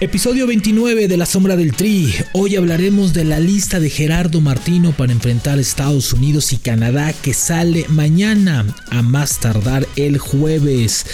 Episodio 29 de La Sombra del Tri. Hoy hablaremos de la lista de Gerardo Martino para enfrentar a Estados Unidos y Canadá que sale mañana, a más tardar el jueves.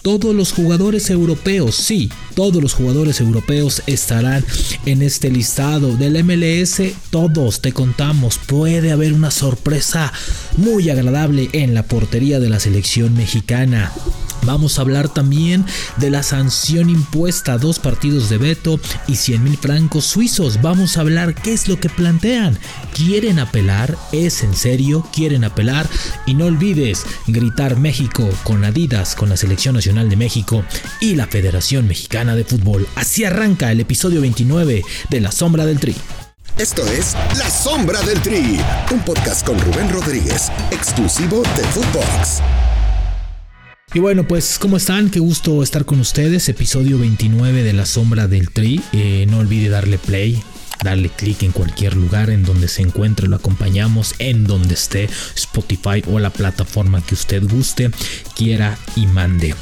Todos los jugadores europeos, sí, todos los jugadores europeos estarán en este listado del MLS. Todos te contamos, puede haber una sorpresa muy agradable en la portería de la selección mexicana. Vamos a hablar también de la sanción impuesta a dos partidos de veto y 100 mil francos suizos. Vamos a hablar qué es lo que plantean. ¿Quieren apelar? ¿Es en serio? ¿Quieren apelar? Y no olvides gritar México con Adidas, con la Selección Nacional de México y la Federación Mexicana de Fútbol. Así arranca el episodio 29 de La Sombra del Tri. Esto es La Sombra del Tri, un podcast con Rubén Rodríguez, exclusivo de Footbox. Y bueno, pues ¿cómo están? Qué gusto estar con ustedes. Episodio 29 de La Sombra del Tri. Eh, no olvide darle play, darle clic en cualquier lugar en donde se encuentre, lo acompañamos en donde esté, Spotify o la plataforma que usted guste, quiera y mande.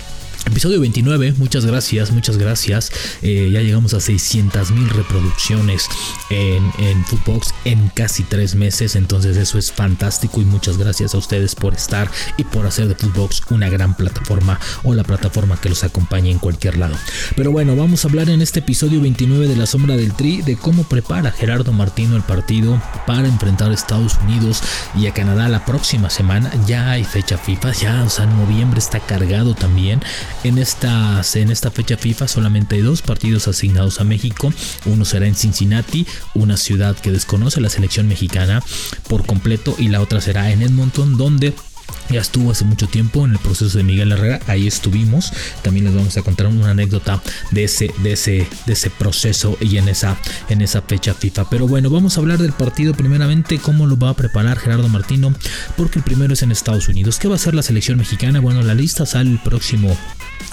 Episodio 29, muchas gracias, muchas gracias. Eh, ya llegamos a 600 mil reproducciones en, en Footbox en casi tres meses, entonces eso es fantástico y muchas gracias a ustedes por estar y por hacer de Footbox una gran plataforma o la plataforma que los acompañe en cualquier lado. Pero bueno, vamos a hablar en este episodio 29 de La Sombra del Tri de cómo prepara Gerardo Martino el partido para enfrentar a Estados Unidos y a Canadá la próxima semana. Ya hay fecha FIFA, ya, o sea, noviembre está cargado también. En, en esta fecha FIFA solamente hay dos partidos asignados a México. Uno será en Cincinnati, una ciudad que desconoce la selección mexicana por completo, y la otra será en Edmonton, donde ya estuvo hace mucho tiempo en el proceso de Miguel Herrera, ahí estuvimos. También les vamos a contar una anécdota de ese, de ese, de ese proceso y en esa, en esa fecha FIFA. Pero bueno, vamos a hablar del partido primeramente, cómo lo va a preparar Gerardo Martino, porque el primero es en Estados Unidos. ¿Qué va a hacer la selección mexicana? Bueno, la lista sale el próximo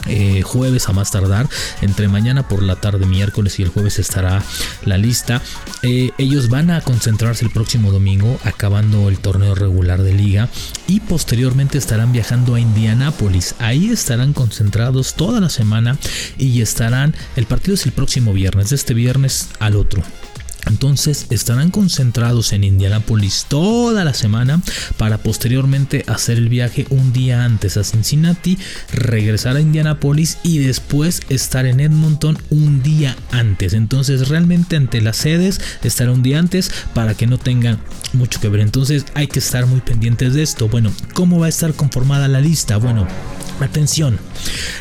eh, jueves a más tardar entre mañana por la tarde miércoles y el jueves estará la lista eh, ellos van a concentrarse el próximo domingo acabando el torneo regular de liga y posteriormente estarán viajando a Indianápolis. Ahí estarán concentrados toda la semana y estarán el partido es el próximo viernes de este viernes al otro entonces estarán concentrados en Indianápolis toda la semana para posteriormente hacer el viaje un día antes a Cincinnati, regresar a Indianápolis y después estar en Edmonton un día antes. Entonces realmente ante las sedes estar un día antes para que no tengan mucho que ver. Entonces hay que estar muy pendientes de esto. Bueno, ¿cómo va a estar conformada la lista? Bueno, Atención,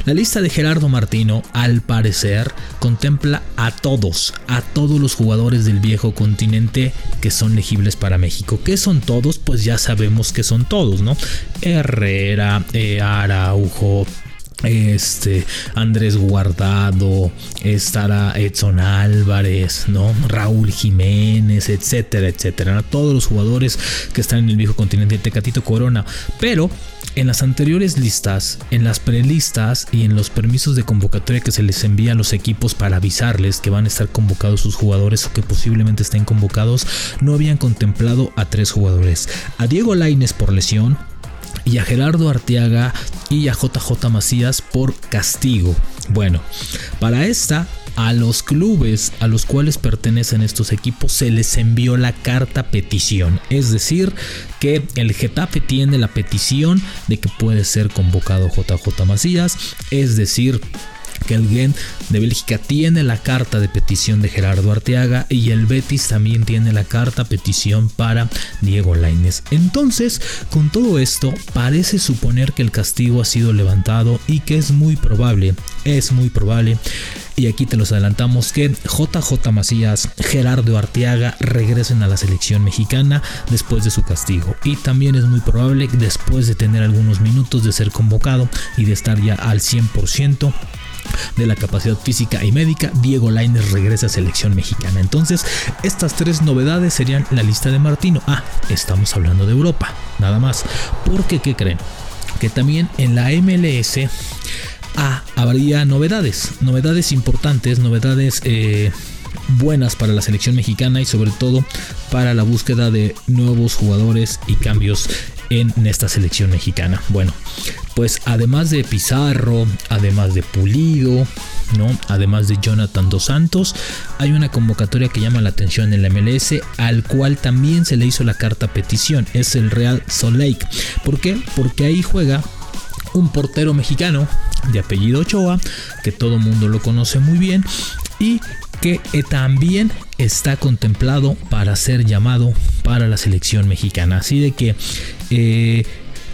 la lista de Gerardo Martino al parecer contempla a todos, a todos los jugadores del viejo continente que son elegibles para México. ¿Qué son todos? Pues ya sabemos que son todos, ¿no? Herrera, eh, Araujo, este Andrés Guardado, estará Edson Álvarez, ¿no? Raúl Jiménez, etcétera, etcétera. Todos los jugadores que están en el viejo continente, Tecatito Corona, pero en las anteriores listas, en las prelistas y en los permisos de convocatoria que se les envía a los equipos para avisarles que van a estar convocados sus jugadores o que posiblemente estén convocados, no habían contemplado a tres jugadores. A Diego Laines por lesión, y a Gerardo Arteaga y a JJ Macías por castigo. Bueno, para esta a los clubes a los cuales pertenecen estos equipos se les envió la carta petición. Es decir, que el Getafe tiene la petición de que puede ser convocado JJ Macías. Es decir, que el Gen de Bélgica tiene la carta de petición de Gerardo Arteaga y el Betis también tiene la carta petición para Diego Lainez. Entonces, con todo esto, parece suponer que el castigo ha sido levantado y que es muy probable, es muy probable y aquí te los adelantamos que JJ Macías, Gerardo Arteaga regresen a la selección mexicana después de su castigo. Y también es muy probable que después de tener algunos minutos de ser convocado y de estar ya al 100%, de la capacidad física y médica, Diego Lainez regresa a selección mexicana. Entonces, estas tres novedades serían la lista de Martino. Ah, estamos hablando de Europa, nada más. Porque, ¿qué creen? Que también en la MLS ah, habría novedades, novedades importantes, novedades eh, buenas para la selección mexicana y sobre todo para la búsqueda de nuevos jugadores y cambios en esta selección mexicana. Bueno, pues además de Pizarro, además de Pulido, ¿no? Además de Jonathan Dos Santos, hay una convocatoria que llama la atención en la MLS, al cual también se le hizo la carta petición, es el Real Salt Lake. ¿Por qué? Porque ahí juega un portero mexicano de apellido Ochoa, que todo mundo lo conoce muy bien, y que eh, también está contemplado para ser llamado para la selección mexicana. Así de que eh,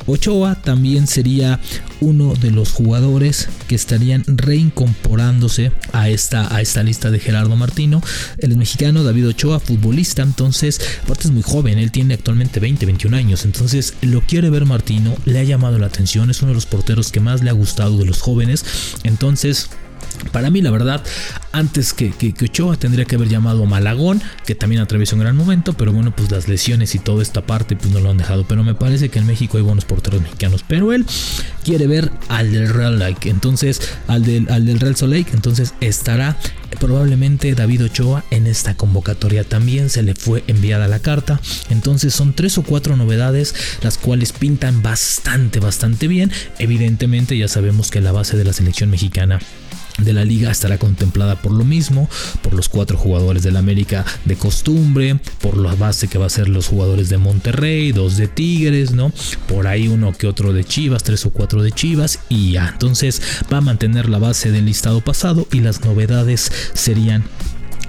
Ochoa también sería uno de los jugadores que estarían reincorporándose a esta, a esta lista de Gerardo Martino. El mexicano David Ochoa, futbolista, entonces, aparte es muy joven, él tiene actualmente 20, 21 años, entonces lo quiere ver Martino, le ha llamado la atención, es uno de los porteros que más le ha gustado de los jóvenes, entonces... Para mí, la verdad, antes que, que, Ochoa tendría que haber llamado a Malagón, que también atraviesa un gran momento, pero bueno, pues las lesiones y toda esta parte pues no lo han dejado. Pero me parece que en México hay buenos porteros mexicanos, pero él quiere ver al del Real Lake, entonces al del, al del Real Lake, entonces estará probablemente David Ochoa en esta convocatoria. También se le fue enviada la carta, entonces son tres o cuatro novedades las cuales pintan bastante, bastante bien. Evidentemente ya sabemos que la base de la selección mexicana de la liga estará contemplada por lo mismo, por los cuatro jugadores del América de costumbre, por la base que va a ser los jugadores de Monterrey, dos de Tigres, ¿no? Por ahí uno que otro de Chivas, tres o cuatro de Chivas y ya. Entonces va a mantener la base del listado pasado y las novedades serían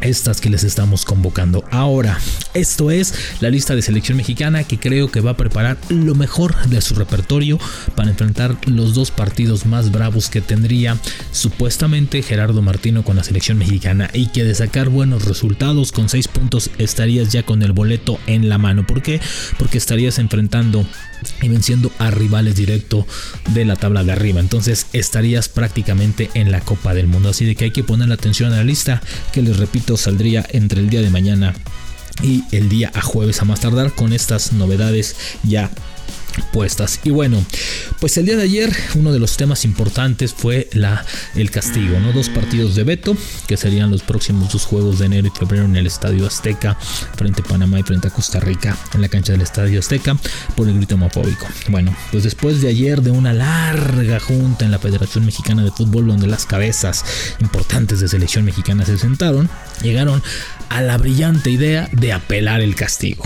estas que les estamos convocando. Ahora, esto es la lista de selección mexicana que creo que va a preparar lo mejor de su repertorio para enfrentar los dos partidos más bravos que tendría supuestamente Gerardo Martino con la selección mexicana y que de sacar buenos resultados con 6 puntos estarías ya con el boleto en la mano. ¿Por qué? Porque estarías enfrentando y venciendo a rivales directo de la tabla de arriba. Entonces estarías prácticamente en la Copa del Mundo. Así de que hay que poner la atención a la lista que les repito saldría entre el día de mañana y el día a jueves a más tardar con estas novedades ya puestas. Y bueno, pues el día de ayer uno de los temas importantes fue la, el castigo, ¿no? Dos partidos de veto, que serían los próximos dos juegos de enero y febrero en el Estadio Azteca, frente a Panamá y frente a Costa Rica, en la cancha del Estadio Azteca, por el grito homofóbico. Bueno, pues después de ayer de una larga junta en la Federación Mexicana de Fútbol, donde las cabezas importantes de selección mexicana se sentaron, llegaron a la brillante idea de apelar el castigo.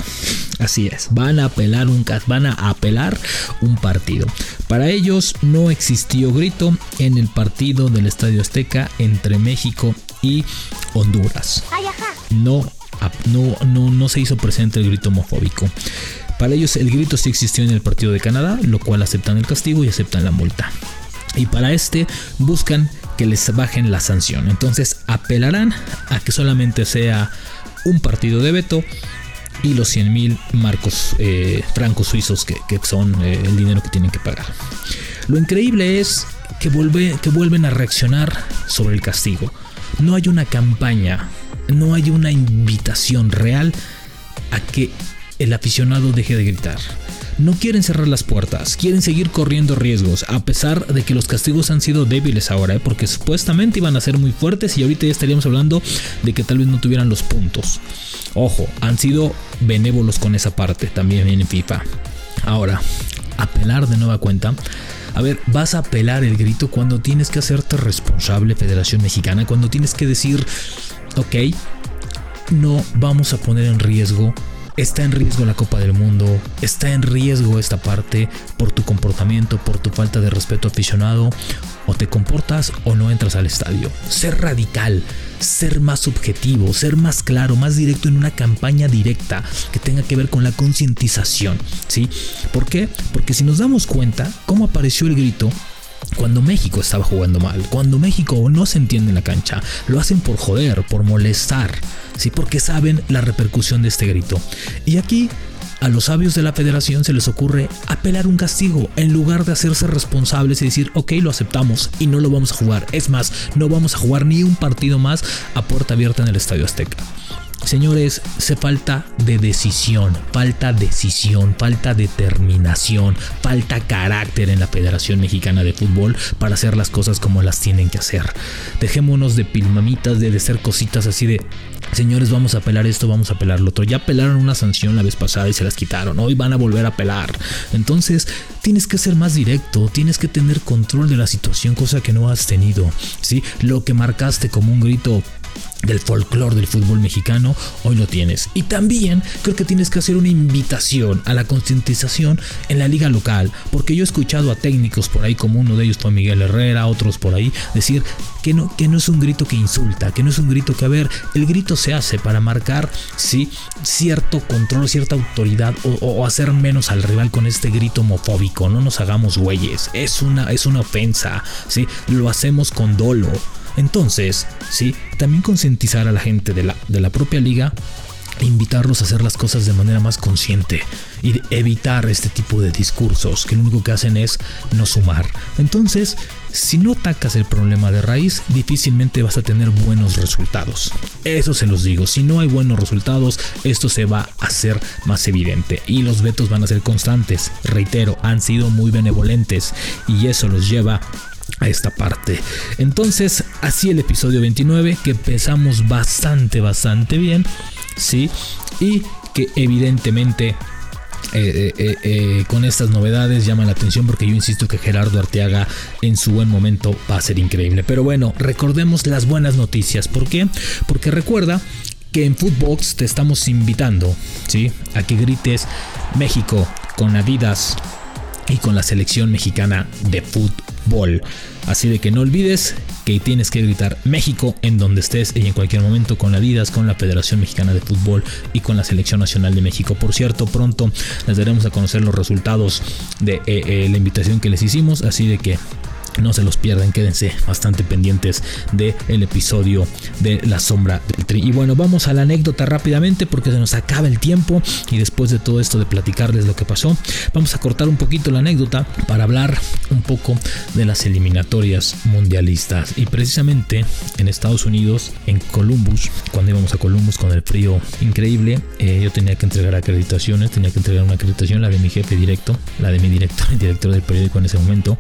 Así es, van a apelar un van a apelar un partido. Para ellos no existió grito en el partido del Estadio Azteca entre México y Honduras. No, no, no, no se hizo presente el grito homofóbico. Para ellos el grito sí existió en el partido de Canadá, lo cual aceptan el castigo y aceptan la multa. Y para este buscan que les bajen la sanción. Entonces apelarán a que solamente sea un partido de veto y los 100 mil marcos eh, francos suizos que, son eh, el dinero que tienen que pagar. Lo increíble es que, que vuelven a reaccionar sobre el castigo. No hay una campaña, no hay una invitación real a que el aficionado deje de gritar no quieren cerrar las puertas, quieren seguir corriendo riesgos, a pesar de que los castigos han sido débiles ahora, ¿eh? porque supuestamente iban a ser muy fuertes y ahorita ya estaríamos hablando de que tal vez no tuvieran los puntos. Ojo, han sido benévolos con esa parte también en FIFA. Ahora, apelar de nueva cuenta. A ver, vas a apelar el grito cuando tienes que hacerte responsable, Federación Mexicana, cuando tienes que decir, ok, no vamos a poner en riesgo está en riesgo la Copa del Mundo, está en riesgo esta parte por tu comportamiento, por tu falta de respeto aficionado, o te comportas o no entras al estadio. Ser radical, ser más objetivo, ser más claro, más directo en una campaña directa que tenga que ver con la concientización, ¿sí? ¿Por qué? Porque si nos damos cuenta cómo apareció el grito, cuando México estaba jugando mal, cuando México no se entiende en la cancha, lo hacen por joder, por molestar, ¿sí? porque saben la repercusión de este grito. Y aquí a los sabios de la federación se les ocurre apelar un castigo en lugar de hacerse responsables y decir, ok, lo aceptamos y no lo vamos a jugar. Es más, no vamos a jugar ni un partido más a puerta abierta en el Estadio Azteca. Señores, se falta de decisión, falta decisión, falta determinación, falta carácter en la Federación Mexicana de Fútbol para hacer las cosas como las tienen que hacer. Dejémonos de pilmamitas, de hacer cositas así de señores, vamos a apelar esto, vamos a apelar lo otro. Ya apelaron una sanción la vez pasada y se las quitaron. Hoy van a volver a apelar. Entonces, tienes que ser más directo, tienes que tener control de la situación, cosa que no has tenido. ¿sí? Lo que marcaste como un grito del folclore del fútbol mexicano, hoy lo tienes. Y también creo que tienes que hacer una invitación a la concientización en la liga local, porque yo he escuchado a técnicos por ahí, como uno de ellos fue Miguel Herrera, otros por ahí, decir que no, que no es un grito que insulta, que no es un grito que, a ver, el grito se hace para marcar, sí, cierto control, cierta autoridad o, hacer menos al rival con este grito homofóbico, no nos hagamos güeyes, es una, es una ofensa, sí, lo hacemos con dolo. Entonces, sí, también concientizar a la gente de la, de la propia liga e invitarlos a hacer las cosas de manera más consciente y evitar este tipo de discursos que lo único que hacen es no sumar. Entonces, si no atacas el problema de raíz, difícilmente vas a tener buenos resultados. Eso se los digo, si no hay buenos resultados, esto se va a hacer más evidente y los vetos van a ser constantes. Reitero, han sido muy benevolentes y eso los lleva a esta parte. Entonces, así el episodio 29, que empezamos bastante, bastante bien, ¿sí? Y que evidentemente eh, eh, eh, con estas novedades llama la atención porque yo insisto que Gerardo Arteaga en su buen momento va a ser increíble. Pero bueno, recordemos las buenas noticias. ¿Por qué? Porque recuerda que en Footbox te estamos invitando, ¿sí? A que grites México con Adidas y con la selección mexicana de fútbol. Así de que no olvides que tienes que gritar México en donde estés y en cualquier momento con Adidas, con la Federación Mexicana de Fútbol y con la Selección Nacional de México. Por cierto, pronto les daremos a conocer los resultados de eh, eh, la invitación que les hicimos, así de que no se los pierdan, quédense bastante pendientes del el episodio de La Sombra del Tri. Y bueno, vamos a la anécdota rápidamente porque se nos acaba el tiempo y después de todo esto de platicarles lo que pasó, vamos a cortar un poquito la anécdota para hablar un poco de las eliminatorias mundialistas. Y precisamente en Estados Unidos, en Columbus, cuando íbamos a Columbus con el frío increíble, eh, yo tenía que entregar acreditaciones, tenía que entregar una acreditación, la de mi jefe directo, la de mi director, el director del periódico en ese momento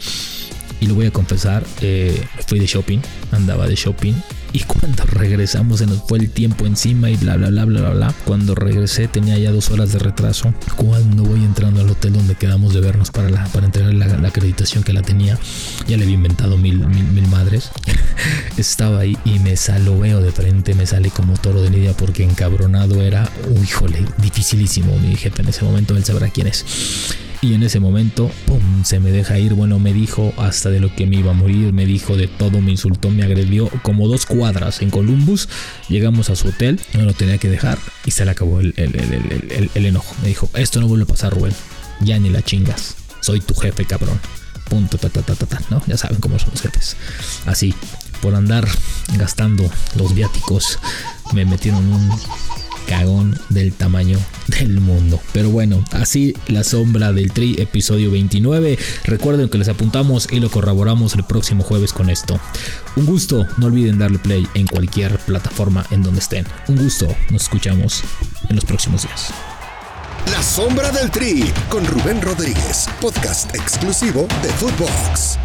y lo voy a confesar, eh, fui de shopping, andaba de shopping y cuando regresamos se nos fue el tiempo encima y bla bla bla bla bla bla. Cuando regresé tenía ya dos horas de retraso. Cuando voy entrando al hotel donde quedamos de vernos para, la, para entregar la, acreditación que la tenía, ya le había inventado mil, mil, madres. Estaba ahí y me veo de frente, me sale como toro de lidia porque encabronado era, híjole, dificilísimo. Mi jefe en ese momento, él sabrá quién es. Y en ese momento, ¡pum! se me deja ir. Bueno, me dijo hasta de lo que me iba a morir, me dijo de todo, me insultó, me agredió como dos cuadras en Columbus. Llegamos a su hotel, no lo tenía que dejar y se le acabó el, enojo. Me dijo, esto no vuelve a pasar, Rubén. Ya ni la chingas. Soy tu jefe, cabrón. Punto, ta, ta, ta, ta, ta, ¿no? Ya saben cómo son los jefes. Así, por andar gastando los viáticos, me metieron un cagón del tamaño del mundo. Pero bueno, así la sombra del tri, episodio 29. Recuerden que les apuntamos y lo corroboramos el próximo jueves con esto. Un gusto, no olviden darle play en cualquier plataforma en donde estén. Un gusto, nos escuchamos en los próximos días. La sombra del tri con Rubén Rodríguez, podcast exclusivo de Footbox.